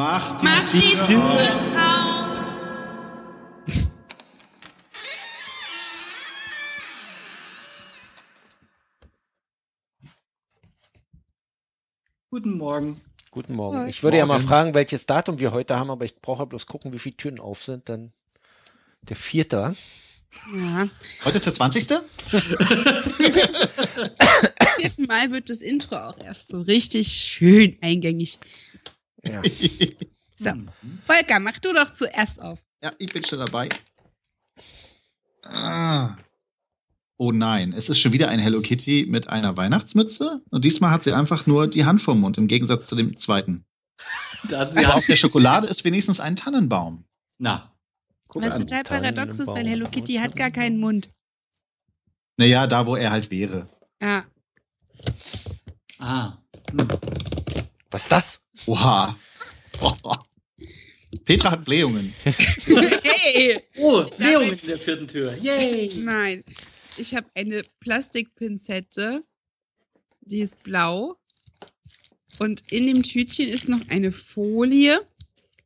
Mach die, Mach die Tür Tür auf. auf. Guten Morgen. Guten Morgen. Ich würde ja mal Morgen. fragen, welches Datum wir heute haben, aber ich brauche bloß gucken, wie viele Türen auf sind. Dann der vierte. Ja. Heute ist der 20. Vierten Mal wird das Intro auch erst so richtig schön eingängig. Ja. So. Volker, mach du doch zuerst auf. Ja, ich bin schon dabei. Ah. Oh nein, es ist schon wieder ein Hello Kitty mit einer Weihnachtsmütze. Und diesmal hat sie einfach nur die Hand vom Mund, im Gegensatz zu dem zweiten. Da hat sie Aber auf der Schokolade ist wenigstens ein Tannenbaum. Na, guck Was an. total paradox ist, weil. Hello Kitty hat gar keinen Mund. Naja, da wo er halt wäre. Ja. Ah. Hm. Was ist das? Oha. Oh. Petra hat Blähungen. hey! Oh, habe- in der vierten Tür. Yay! Nein. Ich habe eine Plastikpinzette. Die ist blau. Und in dem Tütchen ist noch eine Folie.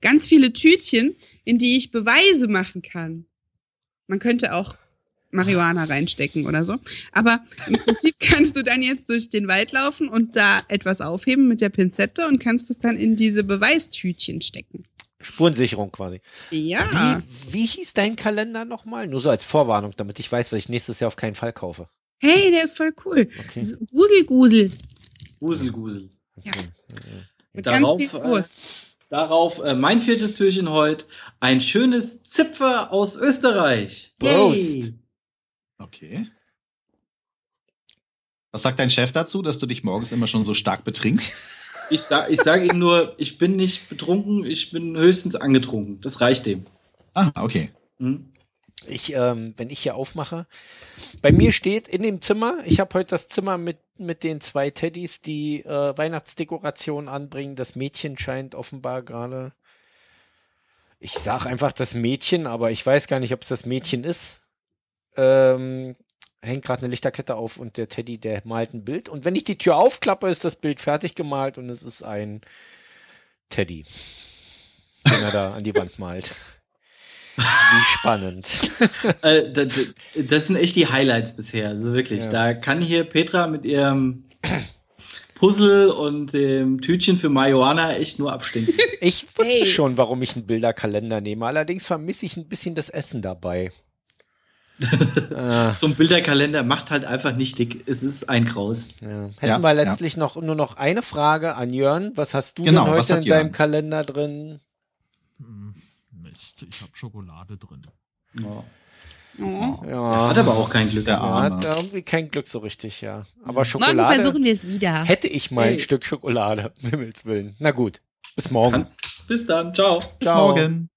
Ganz viele Tütchen, in die ich Beweise machen kann. Man könnte auch Marihuana reinstecken oder so. Aber im Prinzip kannst du dann jetzt durch den Wald laufen und da etwas aufheben mit der Pinzette und kannst es dann in diese Beweistütchen stecken. Spurensicherung quasi. Ja. Wie, wie hieß dein Kalender nochmal? Nur so als Vorwarnung, damit ich weiß, was ich nächstes Jahr auf keinen Fall kaufe. Hey, der ist voll cool. Okay. Guselgusel. Gusel, Gusel. Ja. Mit Darauf, ganz viel äh. Darauf äh, mein viertes Türchen heute. Ein schönes Zipfer aus Österreich. Prost. Yay. Okay. Was sagt dein Chef dazu, dass du dich morgens immer schon so stark betrinkst? Ich, sag, ich sage ihm nur, ich bin nicht betrunken, ich bin höchstens angetrunken. Das reicht dem. Ah, okay. Hm? Ich, ähm, wenn ich hier aufmache, bei mir steht in dem Zimmer, ich habe heute das Zimmer mit, mit den zwei Teddys, die äh, Weihnachtsdekoration anbringen. Das Mädchen scheint offenbar gerade. Ich sag einfach das Mädchen, aber ich weiß gar nicht, ob es das Mädchen ist. Ähm, hängt gerade eine Lichterkette auf und der Teddy, der malt ein Bild. Und wenn ich die Tür aufklappe, ist das Bild fertig gemalt und es ist ein Teddy, den er da an die Wand malt. Wie spannend. Äh, da, da, das sind echt die Highlights bisher. Also wirklich. Ja. Da kann hier Petra mit ihrem Puzzle und dem Tütchen für Marihuana echt nur abstinken. Ich wusste Hey. schon, warum ich einen Bilderkalender nehme. Allerdings vermisse ich ein bisschen das Essen dabei. Äh, so ein Bilderkalender macht halt einfach nicht dick. Es ist ein Graus. ja. Hätten Ja, wir ja. letztlich noch nur noch eine Frage an Jörn. Was hast du Genau, denn heute in deinem Jörn? Kalender drin? Hm, Mist, ich habe Schokolade drin. Ja. Oh. Ja, Hat aber auch kein Glück. Der ja, Arme. hat irgendwie kein Glück so richtig, ja. Aber Morgen Schokolade versuchen wir es wieder. hätte ich mal ein. Stück Schokolade, um Himmels Willen. Na gut, bis morgen. Kannst. Bis dann. Ciao. Bis morgen.